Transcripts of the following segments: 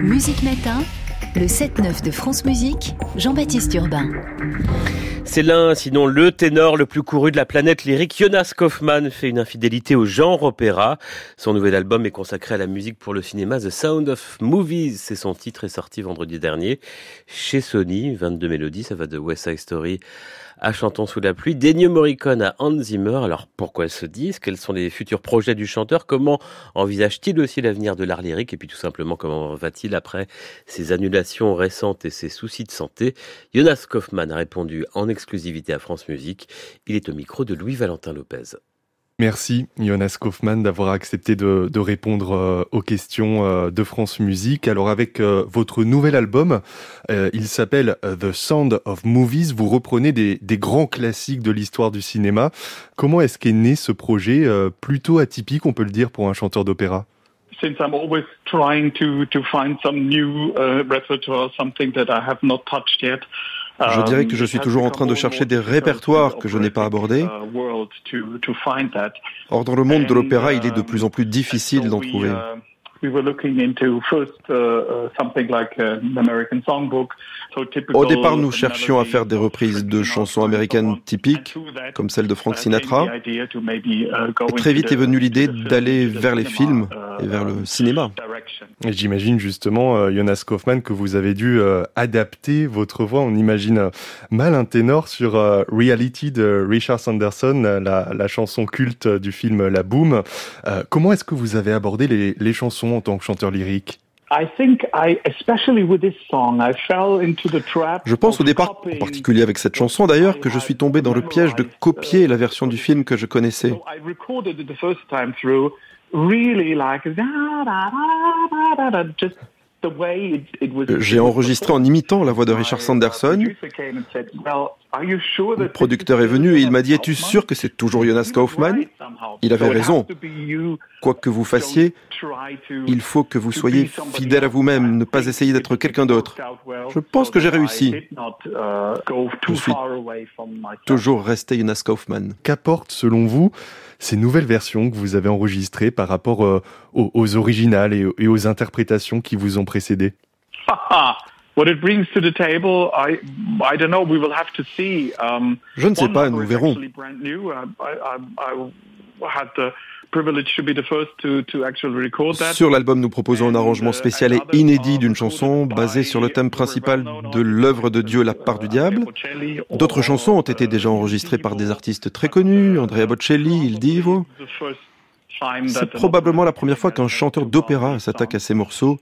Musique Matin, le 7-9 de France Musique, Jean-Baptiste Urbain. C'est l'un, sinon le ténor le plus couru de la planète lyrique. Jonas Kaufmann fait une infidélité au genre opéra. Son nouvel album est consacré à la musique pour le cinéma. The Sound of Movies, c'est son titre, est sorti vendredi dernier chez Sony. 22 mélodies, ça va de West Side Story à Chantons sous la pluie, d'Ennio Morricone à Hans Zimmer. Alors pourquoi ce disque Quels sont les futurs projets du chanteur? Comment envisage-t-il aussi l'avenir de l'art lyrique? Et puis tout simplement, comment va-t-il après ses annulations récentes et ses soucis de santé? Jonas Kaufmann a répondu en exclusivité à France Musique. Il est au micro de Louis-Valentin Lopez. Merci Jonas Kaufmann d'avoir accepté de, répondre euh, aux questions euh, de France Musique. Alors avec euh, votre nouvel album, il s'appelle The Sound of Movies, vous reprenez des, grands classiques de l'histoire du cinéma. Comment est-ce qu'est né ce projet plutôt atypique, on peut le dire, pour un chanteur d'opéra? Since I'm always trying to find some new uh, repertoire, something that I have not touched yet. Je dirais que je suis toujours en train de chercher des répertoires que je n'ai pas abordés. Or, dans le monde de l'opéra, il est de plus en plus difficile d'en trouver. Au départ, nous cherchions à faire des reprises de chansons américaines typiques, comme celle de Frank Sinatra. Et très vite est venue l'idée d'aller vers les films et vers le cinéma. J'imagine justement, euh, Jonas Kaufmann, que vous avez dû euh, adapter votre voix. On imagine euh, mal un ténor sur Reality de Richard Sanderson, la, chanson culte du film La Boom. comment est-ce que vous avez abordé les, les chansons en tant que chanteur lyrique? Je pense au départ, en particulier avec cette chanson d'ailleurs, que je suis tombé dans le piège de copier la version du film que je connaissais. J'ai enregistré en imitant la voix de Richard Sanderson. Le producteur est venu et il m'a dit Es-tu sûr que c'est toujours Jonas Kaufmann? Il avait raison. Quoi que vous fassiez, il faut que vous soyez fidèle à vous-même, ne pas essayer d'être quelqu'un d'autre. Je pense que j'ai réussi. Je suis toujours resté Jonas Kaufmann. Qu'apportent, selon vous, ces nouvelles versions que vous avez enregistrées par rapport euh, aux, originales et, aux interprétations qui vous ont précédé? Je ne sais pas, nous verrons. Sur l'album, nous proposons un arrangement uh, spécial et inédit d'une chanson basée sur le thème principal de l'œuvre de Dieu, La part du diable. D'autres chansons ont été déjà enregistrées par des artistes très connus, Andrea Bocelli, Il Divo. C'est probablement la première fois qu'un chanteur d'opéra s'attaque à ces morceaux.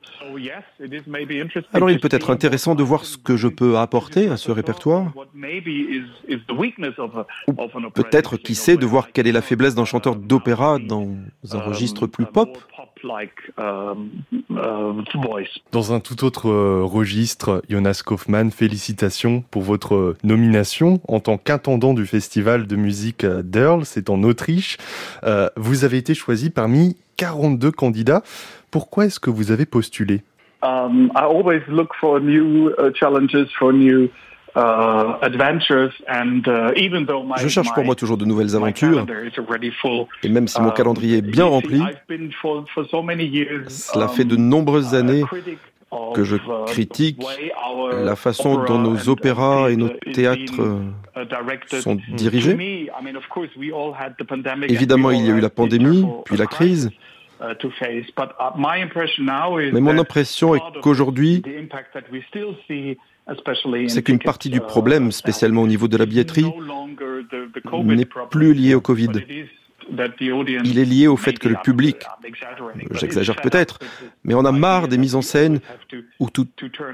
Alors il peut être intéressant de voir ce que je peux apporter à ce répertoire. Ou peut-être, qui sait, de voir quelle est la faiblesse d'un chanteur d'opéra dans un registre plus pop. Um, uh, dans un tout autre euh, registre, Jonas Kaufmann, félicitations pour votre nomination en tant qu'intendant du festival de musique euh, d'Earl, c'est en Autriche. Euh, vous avez été choisi parmi 42 candidats. Pourquoi est-ce que vous avez postulé? Um, I always look for new uh, challenges, for new je cherche pour moi toujours de nouvelles aventures. Et même si mon um, calendrier est bien rempli, cela fait de nombreuses uh, années que je critique la façon dont nos opéras et nos théâtres sont dirigés. Évidemment, il y a eu la pandémie, puis la crise. Mais mon impression est qu'aujourd'hui, c'est qu'une partie du problème, spécialement au niveau de la billetterie, n'est plus liée au Covid. Il est lié au fait que le public, j'exagère peut-être, mais on a marre des mises en scène où tout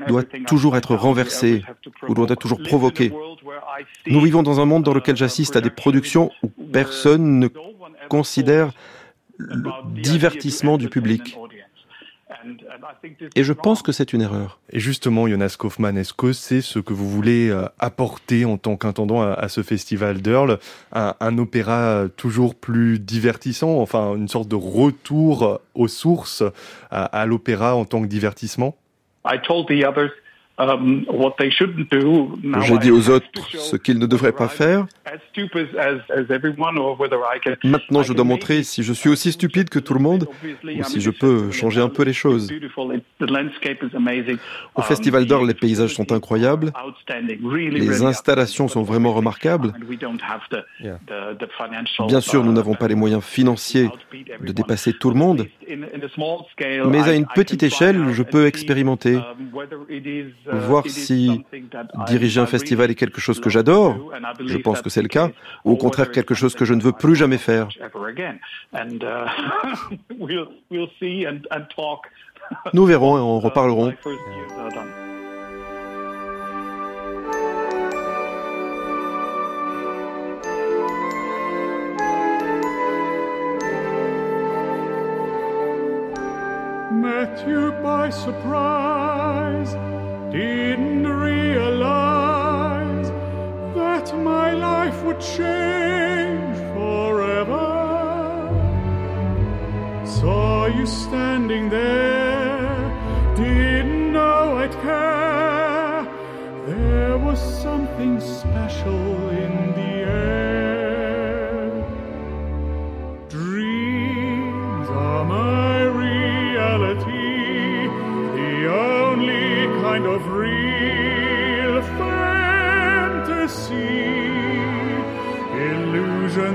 doit toujours être renversé, où doit être toujours provoqué. Nous vivons dans un monde dans lequel j'assiste à des productions où personne ne considère le divertissement du public. Et je pense que c'est une erreur. Et justement, Jonas Kaufmann, est-ce que c'est ce que vous voulez euh, apporter en tant qu'intendant à, ce festival d'Earl? Un, opéra toujours plus divertissant, enfin une sorte de retour aux sources à, l'opéra en tant que divertissement? J'ai dit aux autres ce qu'ils ne devraient pas faire. Maintenant, je dois montrer si je suis aussi stupide que tout le monde ou si je peux changer un peu les choses. Au Festival d'Or, les paysages sont incroyables. Les installations sont vraiment remarquables. Bien sûr, nous n'avons pas les moyens financiers de dépasser tout le monde, mais à une petite échelle, je peux expérimenter, voir si diriger un festival est quelque chose que j'adore, je pense que c'est le cas, ou au contraire quelque chose que je ne veux plus jamais faire. Nous verrons et on reparlerons. met you by surprise, didn't realize that my life would change forever. Saw you standing there, didn't know I'd care. There was something special in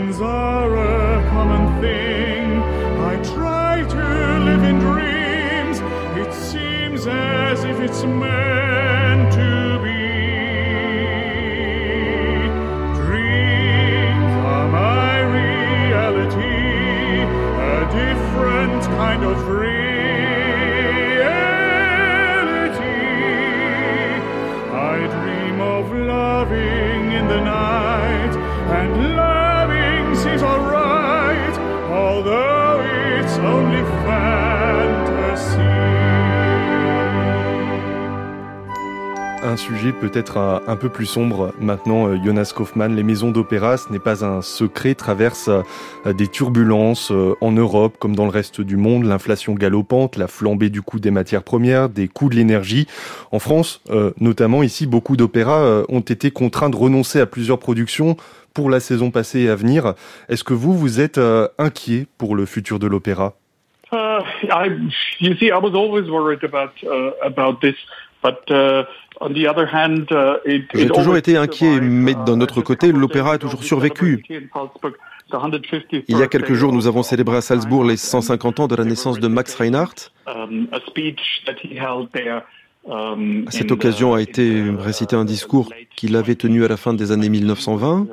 friends are a common thing. I try to live in dreams. It seems as if it's meant. Un sujet peut-être un, peu plus sombre maintenant, euh, Jonas Kaufmann. Les maisons d'opéra, ce n'est pas un secret, traversent euh, des turbulences euh, en Europe comme dans le reste du monde. L'inflation galopante, la flambée du coût des matières premières, des coûts de l'énergie. En France, notamment ici, beaucoup d'opéras ont été contraints de renoncer à plusieurs productions pour la saison passée et à venir. Est-ce que vous, vous êtes inquiet pour le futur de l'opéra? Uh, you see, I was always J'ai toujours été inquiet, mais d'un autre côté, l'opéra a toujours survécu. Il y a quelques jours, nous avons célébré à Salzbourg les 150 ans de la naissance de Max Reinhardt. Um, à cette occasion a été récité un discours qu'il avait tenu à la fin des années 1920,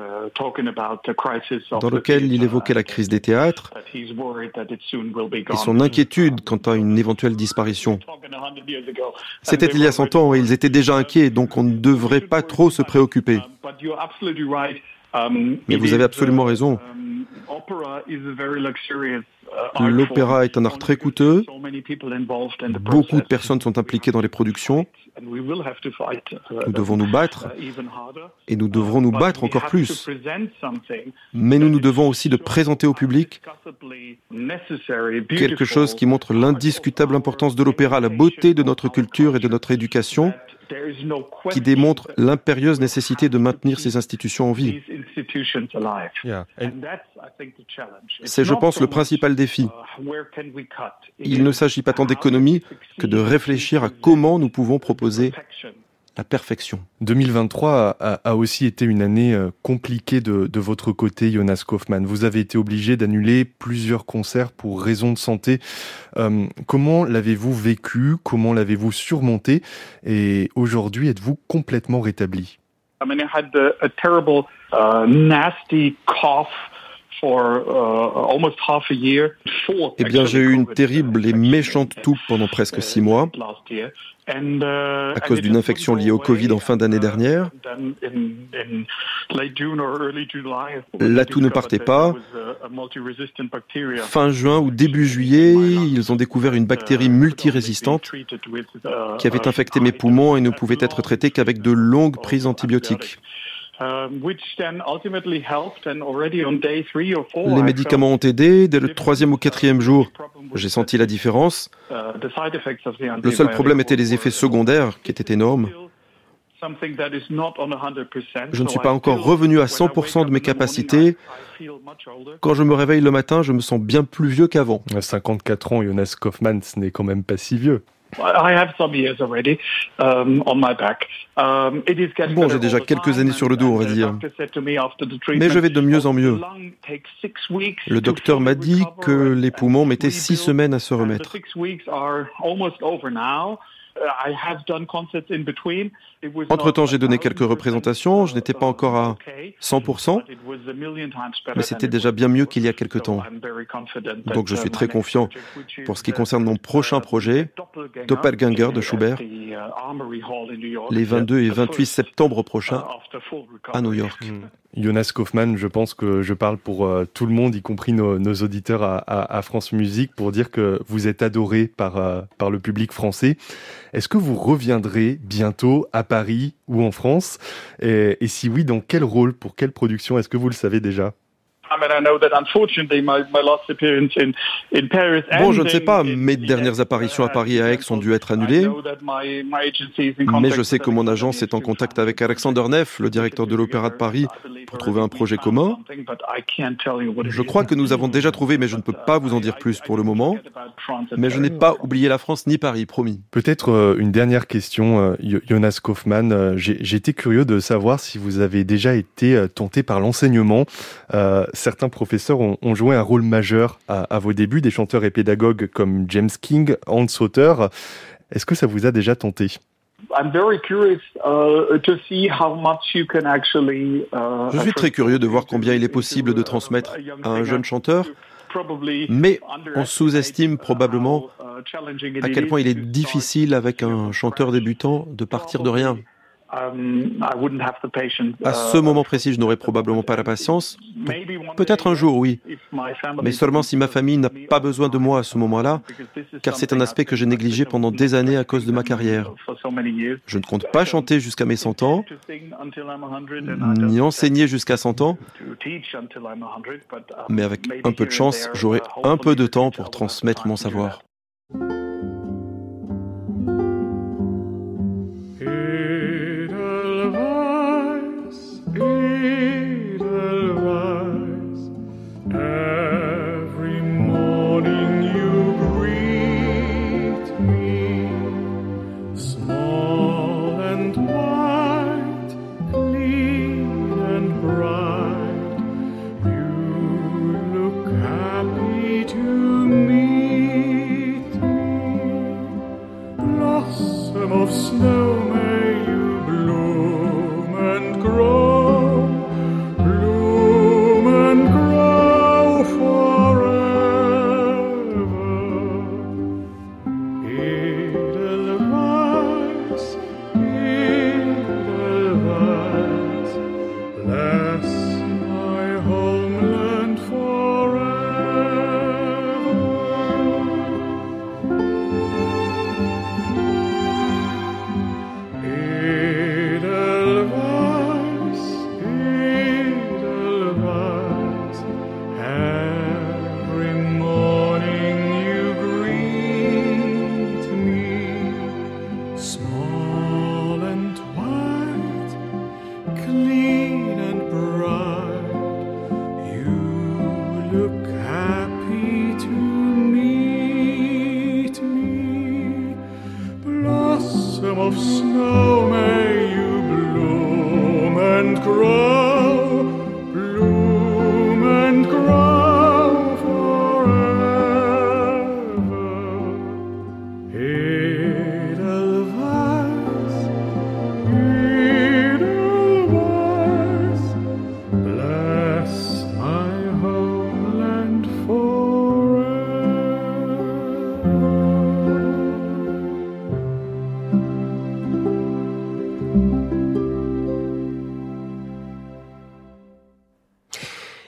dans lequel il évoquait la crise des théâtres et son inquiétude quant à une éventuelle disparition. C'était il y a 100 ans et ils étaient déjà inquiets, donc on ne devrait pas trop se préoccuper. Mais vous avez absolument raison. Uh, L'opéra est un art très coûteux. Beaucoup de personnes sont impliquées dans les productions. Uh, nous devons nous battre et nous devrons nous battre encore plus. Mais nous nous devons aussi de présenter au public quelque chose qui montre l'indiscutable importance de l'opéra, la beauté de notre culture et de notre éducation qui démontre l'impérieuse nécessité de maintenir ces institutions en vie. C'est, je pense, le principal défi. Uh, Il ne s'agit pas tant d'économie que de réfléchir à comment nous pouvons proposer la perfection. 2023 a, aussi été une année euh, compliquée de, votre côté, Jonas Kaufmann. Vous avez été obligé d'annuler plusieurs concerts pour raisons de santé. Euh, comment l'avez-vous vécu? Comment l'avez-vous surmonté? Et aujourd'hui, êtes-vous complètement rétabli? I mean, I had a, terrible, uh, nasty cough eh bien, j'ai eu une terrible et méchante toux pendant presque six mois à cause d'une infection liée au Covid en fin d'année dernière. La toux ne partait pas. Fin juin ou début juillet, ils ont découvert une bactérie multirésistante qui avait infecté mes poumons et ne pouvait être traitée qu'avec de longues prises antibiotiques. Les médicaments ont aidé dès le troisième ou quatrième jour. J'ai senti la différence. Uh, le seul problème était les effets secondaires qui étaient énormes. Je ne suis pas encore revenu à 100% de mes capacités. Quand je me réveille le matin, je me sens bien plus vieux qu'avant. 54 ans, Jonas Kaufmann, ce n'est quand même pas si vieux. Bon, j'ai déjà quelques années sur le dos, on va dire. Mais je vais de mieux en mieux. Le docteur m'a dit que les poumons mettaient six semaines à se remettre. Entre-temps, j'ai donné quelques représentations. Je n'étais pas encore à 100%, mais c'était déjà bien mieux qu'il y a quelques temps. Donc je suis très confiant pour ce qui concerne mon prochain projet, Doppelganger de Schubert, les 22 et 28 septembre prochains à New York. Jonas Kaufmann, je pense que je parle pour euh, tout le monde, y compris nos, auditeurs à, France Musique, pour dire que vous êtes adoré par, euh, par le public français. Est-ce que vous reviendrez bientôt à Paris ou en France? Et si oui, dans quel rôle, pour quelle production? Est-ce que vous le savez déjà? Bon, je ne sais pas, mes dernières apparitions à Paris et à Aix ont dû être annulées. Mais je sais que mon agence est en contact avec Alexander Neff, le directeur de l'Opéra de Paris, pour trouver un projet commun. Je crois que nous avons déjà trouvé, mais je ne peux pas vous en dire plus pour le moment. Mais je n'ai pas oublié la France ni Paris, promis. Peut-être euh, une dernière question, euh, Jonas Kaufmann. Euh, été curieux de savoir si vous avez déjà été tenté par l'enseignement certains professeurs ont, joué un rôle majeur à, vos débuts, des chanteurs et pédagogues comme James King, Hans Sauter. Est-ce que ça vous a déjà tenté? Je suis très curieux de voir combien il est possible de transmettre à un jeune chanteur, mais on sous-estime probablement à quel point il est difficile avec un chanteur débutant de partir de rien. Um, à ce moment précis, je n'aurai probablement pas la patience. Peut-être un jour, oui. Mais seulement si ma famille n'a pas besoin de moi à ce moment-là, car c'est un aspect que j'ai négligé pendant des années à cause de ma carrière. Je ne compte pas chanter jusqu'à mes 100 ans, ni enseigner jusqu'à 100 ans, mais avec un peu de chance, j'aurai un peu de temps pour transmettre mon savoir.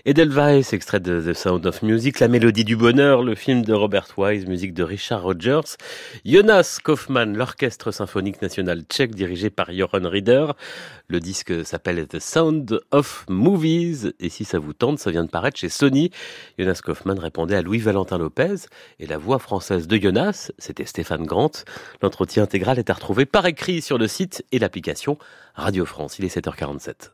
Edelweiss, extrait de The Sound of Music, La Mélodie du Bonheur, le film de Robert Wise, musique de Richard Rogers, Jonas Kaufmann, l'Orchestre Symphonique National Tchèque dirigé par Joran Rieder. Le disque s'appelle The Sound of Movies et si ça vous tente, ça vient de paraître chez Sony. Jonas Kaufmann répondait à Louis-Valentin Lopez et la voix française de Jonas, c'était Stéphane Grant. L'entretien intégral est à retrouver par écrit sur le site et l'application Radio France. Il est 7h47.